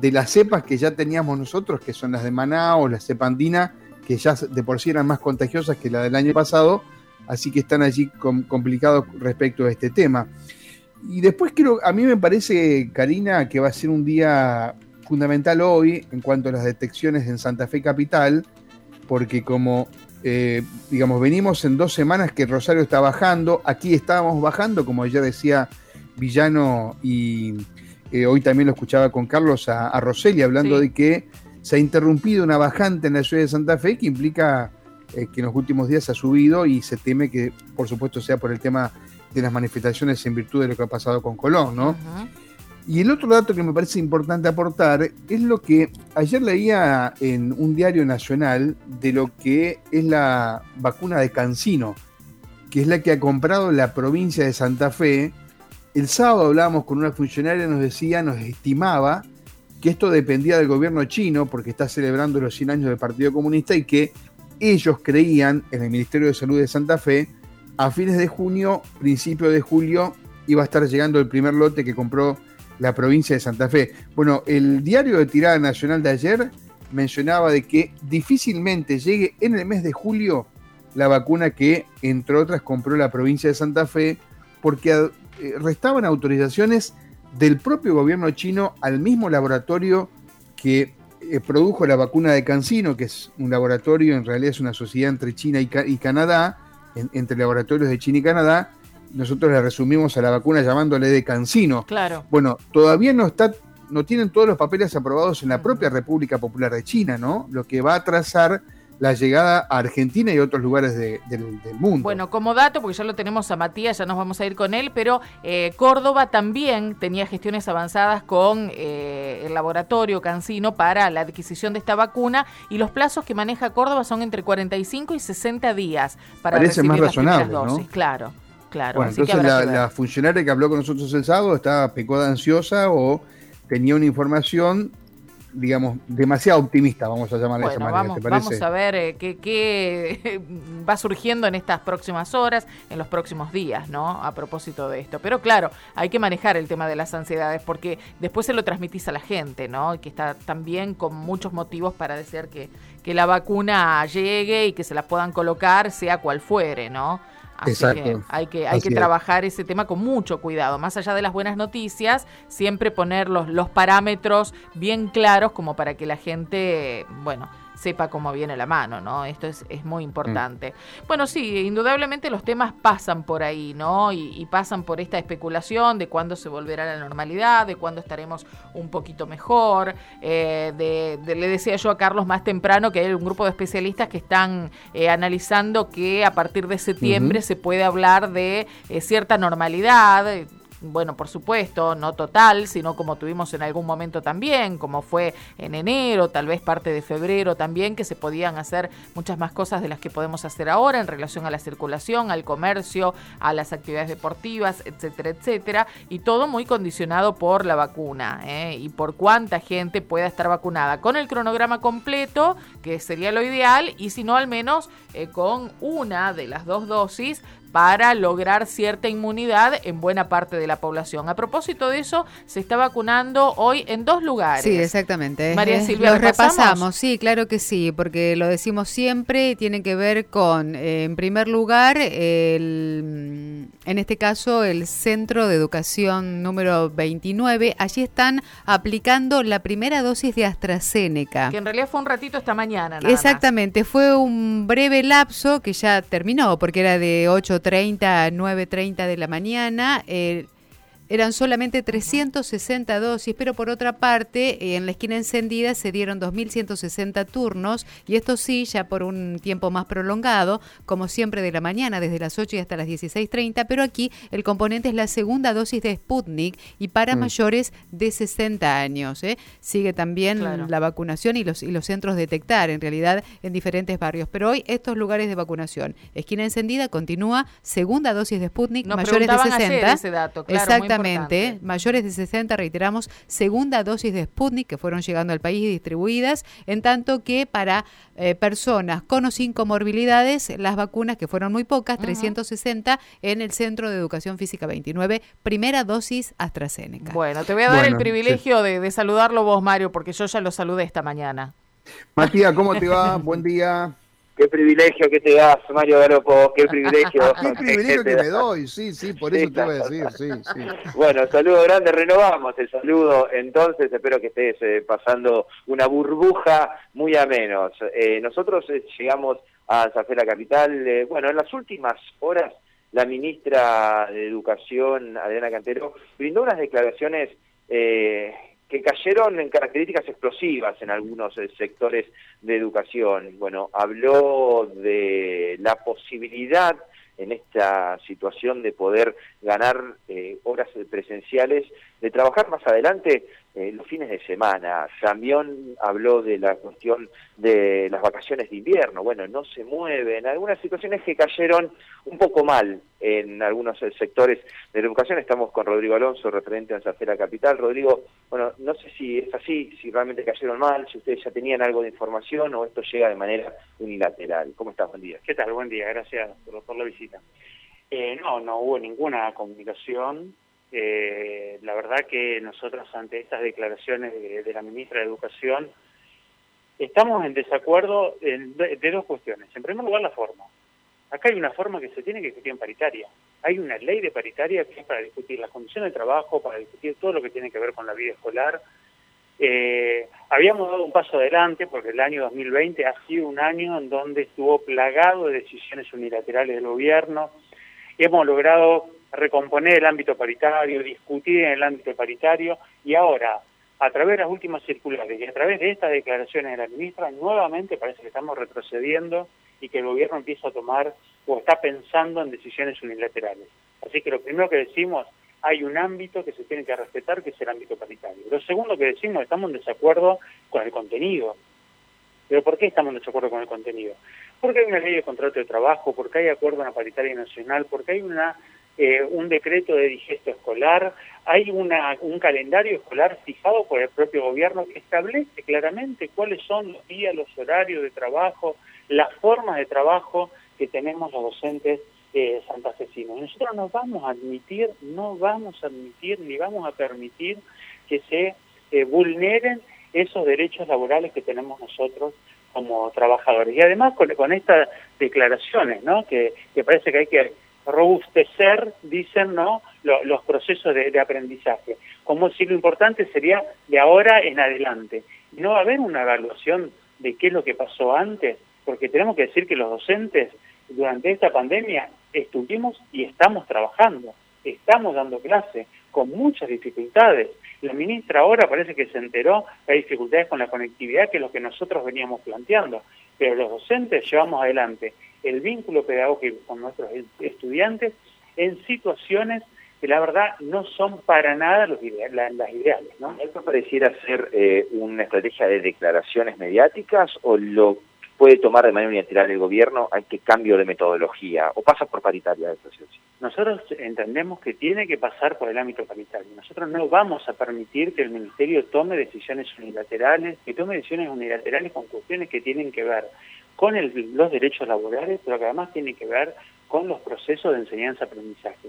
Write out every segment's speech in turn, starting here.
de las cepas que ya teníamos nosotros, que son las de Manaus, la cepa andina, que ya de por sí eran más contagiosas que la del año pasado, así que están allí complicados respecto a este tema. Y después creo, a mí me parece, Karina, que va a ser un día fundamental hoy en cuanto a las detecciones en Santa Fe Capital, porque como, eh, digamos, venimos en dos semanas que Rosario está bajando, aquí estábamos bajando, como ya decía Villano y eh, hoy también lo escuchaba con Carlos a, a Roseli hablando de que se ha interrumpido una bajante en la ciudad de Santa Fe que implica eh, que en los últimos días ha subido y se teme que, por supuesto, sea por el tema de las manifestaciones en virtud de lo que ha pasado con Colón, ¿no? Y el otro dato que me parece importante aportar es lo que ayer leía en un diario nacional de lo que es la vacuna de Cancino, que es la que ha comprado la provincia de Santa Fe. El sábado hablábamos con una funcionaria, nos decía, nos estimaba que esto dependía del gobierno chino, porque está celebrando los 100 años del Partido Comunista y que ellos creían en el Ministerio de Salud de Santa Fe, a fines de junio, principio de julio, iba a estar llegando el primer lote que compró la provincia de Santa Fe. Bueno, el diario de tirada nacional de ayer mencionaba de que difícilmente llegue en el mes de julio la vacuna que, entre otras, compró la provincia de Santa Fe, porque restaban autorizaciones del propio gobierno chino al mismo laboratorio que eh, produjo la vacuna de Cancino, que es un laboratorio, en realidad es una sociedad entre China y, Canadá, entre laboratorios de China y Canadá, nosotros le resumimos a la vacuna llamándole de Cancino. Claro. Bueno, todavía no está, no tienen todos los papeles aprobados en la propia República Popular de China, ¿no? Lo que va a atrasar la llegada a Argentina y otros lugares del, mundo. Bueno, como dato, porque ya lo tenemos a Matías, ya nos vamos a ir con él, pero eh, Córdoba también tenía gestiones avanzadas con eh, el laboratorio Cancino para la adquisición de esta vacuna y los plazos que maneja Córdoba son entre 45 y 60 días para Parece recibir más las razonable, dosis. Claro. Claro, bueno, entonces la, funcionaria que habló con nosotros el sábado estaba pecoda ansiosa o tenía una información, digamos, demasiado optimista, vamos a llamarla de esa manera. Vamos, vamos a ver eh, qué, va surgiendo en estas próximas horas, en los próximos días, ¿no? A propósito de esto. Pero claro, hay que manejar el tema de las ansiedades porque después se lo transmitís a la gente, ¿no? Y que está también con muchos motivos para decir que, que la vacuna llegue y que se la puedan colocar, sea cual fuere, ¿no? Así que hay que, hay que trabajar ese tema con mucho cuidado. Más allá de las buenas noticias, siempre poner los, los parámetros bien claros como para que la gente, bueno, sepa cómo viene la mano, ¿no? Esto es, es muy importante. Mm. Bueno, sí, indudablemente los temas pasan por ahí, ¿no? Y, pasan por esta especulación de cuándo se volverá a la normalidad, de cuándo estaremos un poquito mejor. Eh, de, le decía yo a Carlos más temprano que hay un grupo de especialistas que están eh, analizando que a partir de septiembre se puede hablar de eh, cierta normalidad bueno, por supuesto, no total, sino como tuvimos en algún momento también, como fue en enero, tal vez parte de febrero también, que se podían hacer muchas más cosas de las que podemos hacer ahora en relación a la circulación, al comercio, a las actividades deportivas, etcétera, etcétera, y todo muy condicionado por la vacuna ¿eh? y por cuánta gente pueda estar vacunada, con el cronograma completo, que sería lo ideal, y si no, al menos eh, con una de las dos dosis para lograr cierta inmunidad en buena parte de la población. A propósito de eso, se está vacunando hoy en dos lugares. Sí, exactamente. María Silvia, lo repasamos, sí, claro que sí, porque lo decimos siempre y tiene que ver con, eh, en primer lugar, el, en este caso, el Centro de Educación número 29. Allí están aplicando la primera dosis de AstraZeneca. Que en realidad fue un ratito esta mañana. Exactamente, fue un breve lapso que ya terminó, porque era de 8 30 a 9.30 de la mañana. Eh, eran solamente 360 dosis, pero por otra parte, en la esquina encendida se dieron 2.160 turnos, y esto sí, ya por un tiempo más prolongado, como siempre de la mañana, desde las 8 y hasta las 16.30, pero aquí el componente es la segunda dosis de Sputnik y para mm. mayores de 60 años. ¿eh? Sigue también la vacunación y los, y los centros detectar, en realidad, en diferentes barrios. Pero hoy estos lugares de vacunación, esquina encendida continúa, segunda dosis de Sputnik, mayores de 60. ese dato, claro, Exactamente, mayores de 60, reiteramos, segunda dosis de Sputnik que fueron llegando al país y distribuidas, en tanto que para eh, personas con o sin comorbilidades, las vacunas que fueron muy pocas, 360 en el Centro de Educación Física 29, primera dosis AstraZeneca. Bueno, te voy a dar el privilegio de, de saludarlo vos, Mario, porque yo ya lo saludé esta mañana. Matías, ¿cómo te va? Buen día. Qué privilegio que te das, Mario Garopo, qué privilegio. qué privilegio que, me doy, sí, sí, por eso te voy a decir, sí, sí. Bueno, saludo grande, renovamos el saludo, entonces espero que estés eh, pasando una burbuja muy a menos. Eh, nosotros eh, llegamos a Zafela Capital, bueno, en las últimas horas la ministra de Educación, Adriana Cantero, brindó unas declaraciones eh, que cayeron en características explosivas en algunos eh, sectores de educación. Bueno, habló de la posibilidad en esta situación de poder ganar eh, horas presenciales, de trabajar más adelante eh, los fines de semana. También habló de la cuestión de las vacaciones de invierno. Bueno, no se mueven. Algunas situaciones que cayeron un poco mal en algunos sectores de la educación. Estamos con Rodrigo Alonso, referente a Zafera Capital. Rodrigo, bueno, no sé si es así, si realmente cayeron mal, si ustedes ya tenían algo de información o esto llega de manera unilateral. ¿Cómo estás? Buen día. ¿Qué tal? Buen día. Gracias por, la visita. Eh, no, no hubo ninguna comunicación eh, la verdad que nosotros ante estas declaraciones de, la ministra de Educación estamos en desacuerdo de, dos cuestiones. En primer lugar, la forma. Acá hay una forma que se tiene que discutir en paritaria. Hay una ley de paritaria que es para discutir las condiciones de trabajo, para discutir todo lo que tiene que ver con la vida escolar. Eh, habíamos dado un paso adelante porque el año 2020 ha sido un año en donde estuvo plagado de decisiones unilaterales del gobierno. y Hemos logrado recomponer el ámbito paritario, discutir en el ámbito paritario y ahora, a través de las últimas circulares y a través de estas declaraciones de la ministra, nuevamente parece que estamos retrocediendo y que el gobierno empieza a tomar o está pensando en decisiones unilaterales. Así que lo primero que decimos, hay un ámbito que se tiene que respetar, que es el ámbito paritario. Lo segundo que decimos, estamos en desacuerdo con el contenido. ¿Pero por qué estamos en desacuerdo con el contenido? Porque hay una ley de contrato de trabajo, porque hay acuerdo en la paritaria nacional, porque hay una eh, un decreto de digesto escolar, hay una, un calendario escolar fijado por el propio gobierno que establece claramente cuáles son los días, los horarios de trabajo, las formas de trabajo que tenemos los docentes eh, santafesinos. Nosotros no vamos a admitir, no vamos a admitir ni vamos a permitir que se eh, vulneren esos derechos laborales que tenemos nosotros como trabajadores. Y además con, con estas declaraciones, ¿no? que, que parece que hay que robustecer, dicen, ¿no? los procesos de, aprendizaje. Como si lo importante sería de ahora en adelante. No va a haber una evaluación de qué es lo que pasó antes, porque tenemos que decir que los docentes durante esta pandemia estuvimos y estamos trabajando, estamos dando clase con muchas dificultades. La ministra ahora parece que se enteró que hay dificultades con la conectividad, que es lo que nosotros veníamos planteando, pero los docentes llevamos adelante el vínculo pedagógico con nuestros estudiantes en situaciones que la verdad no son para nada los las ideales. ¿no? ¿Esto pareciera ser eh, una estrategia de declaraciones mediáticas o lo puede tomar de manera unilateral el gobierno? ¿Hay que cambio de metodología o pasa por paritaria esta situación? Nosotros entendemos que tiene que pasar por el ámbito paritario. Nosotros no vamos a permitir que el Ministerio tome decisiones unilaterales, que tome decisiones unilaterales con cuestiones que tienen que ver con los derechos laborales, pero que además tiene que ver con los procesos de enseñanza-aprendizaje.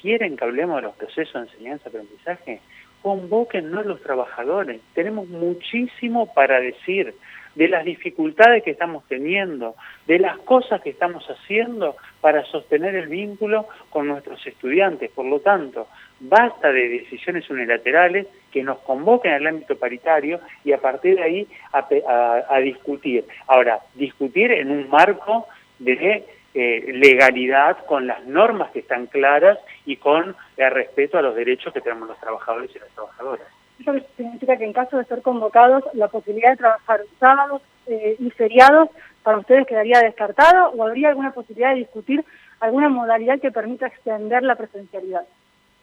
¿Quieren que hablemos de los procesos de enseñanza-aprendizaje? Convóquennos los trabajadores. Tenemos muchísimo para decir de las dificultades que estamos teniendo, de las cosas que estamos haciendo para sostener el vínculo con nuestros estudiantes. Por lo tanto, basta de decisiones unilaterales que nos convoquen al ámbito paritario y a partir de ahí a, discutir. Ahora, discutir en un marco de eh, legalidad con las normas que están claras y con el respeto a los derechos que tenemos los trabajadores y las trabajadoras. Eso significa que en caso de ser convocados, la posibilidad de trabajar sábados eh, y feriados para ustedes quedaría descartada o habría alguna posibilidad de discutir alguna modalidad que permita extender la presencialidad.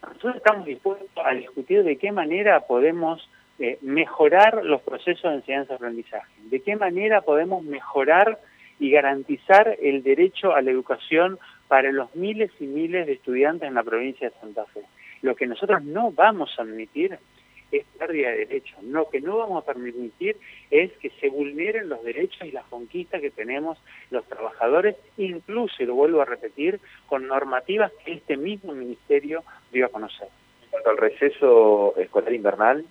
Nosotros estamos dispuestos a discutir de qué manera podemos eh, mejorar los procesos de enseñanza-aprendizaje, de qué manera podemos mejorar y garantizar el derecho a la educación para los miles y miles de estudiantes en la provincia de Santa Fe. Lo que nosotros no vamos a admitir es pérdida de derechos. Lo que no vamos a permitir es que se vulneren los derechos y las conquistas que tenemos los trabajadores, incluso, y lo vuelvo a repetir, con normativas que este mismo ministerio dio a conocer. En cuanto al receso escolar invernal.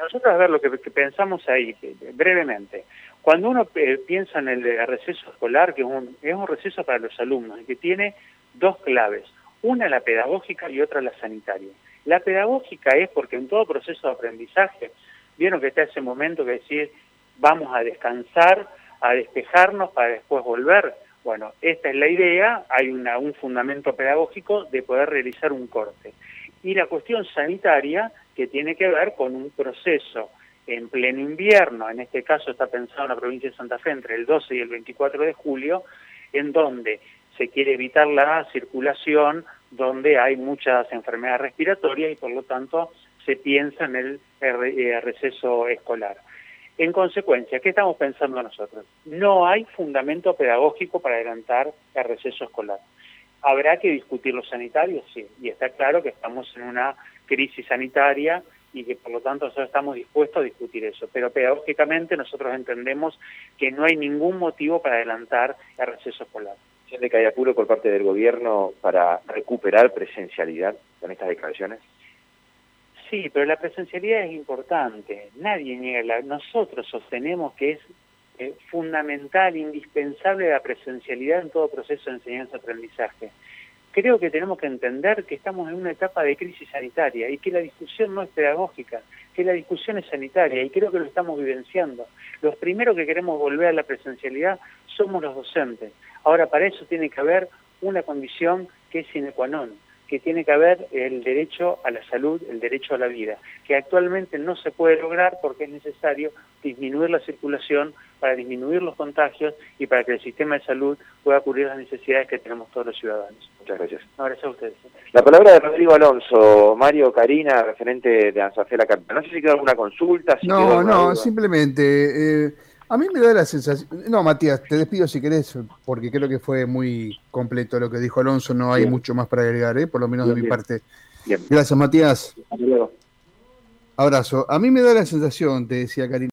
Nosotros, a ver, lo que, pensamos ahí, brevemente. Cuando uno eh, piensa en el receso escolar, que es un, es un receso para los alumnos y que tiene dos claves, una la pedagógica y otra la sanitaria. La pedagógica es porque en todo proceso de aprendizaje, vieron que está ese momento que decir, vamos a descansar, a despejarnos para después volver. Bueno, esta es la idea, hay una, un fundamento pedagógico de poder realizar un corte. Y la cuestión sanitaria, que tiene que ver con un proceso en pleno invierno, en este caso está pensado en la provincia de Santa Fe entre el 12 y el 24 de julio, en donde se quiere evitar la circulación donde hay muchas enfermedades respiratorias y por lo tanto se piensa en el eh, receso escolar. En consecuencia, ¿qué estamos pensando nosotros? No hay fundamento pedagógico para adelantar el receso escolar. ¿Habrá que discutir los sanitarios? Sí, y está claro que estamos en una crisis sanitaria y que por lo tanto nosotros estamos dispuestos a discutir eso. Pero pedagógicamente nosotros entendemos que no hay ningún motivo para adelantar el receso escolar de que hay apuro por parte del gobierno para recuperar presencialidad con estas declaraciones? Sí, pero la presencialidad es importante. Nadie niega. La, nosotros sostenemos que es eh, fundamental, indispensable la presencialidad en todo proceso de enseñanza-aprendizaje. Creo que tenemos que entender que estamos en una etapa de crisis sanitaria y que la discusión no es pedagógica, que la discusión es sanitaria y creo que lo estamos vivenciando. Los primeros que queremos volver a la presencialidad somos los docentes. Ahora, para eso tiene que haber una condición que es sine qua non, que tiene que haber el derecho a la salud, el derecho a la vida, que actualmente no se puede lograr porque es necesario disminuir la circulación para disminuir los contagios y para que el sistema de salud pueda cubrir las necesidades que tenemos todos los ciudadanos. Muchas gracias. gracias a ustedes. La palabra de Rodrigo Alonso, Mario Karina, referente de Ansafela Capital. No sé si queda alguna consulta. no, no, simplemente... Eh, a mí me da la sensación. No, Matías, te despido si querés, porque creo que fue muy completo lo que dijo Alonso. No hay mucho más para agregar, ¿eh? por lo menos de mi parte. Gracias, Matías. Hasta luego. Abrazo. A mí me da la sensación, te decía Karina.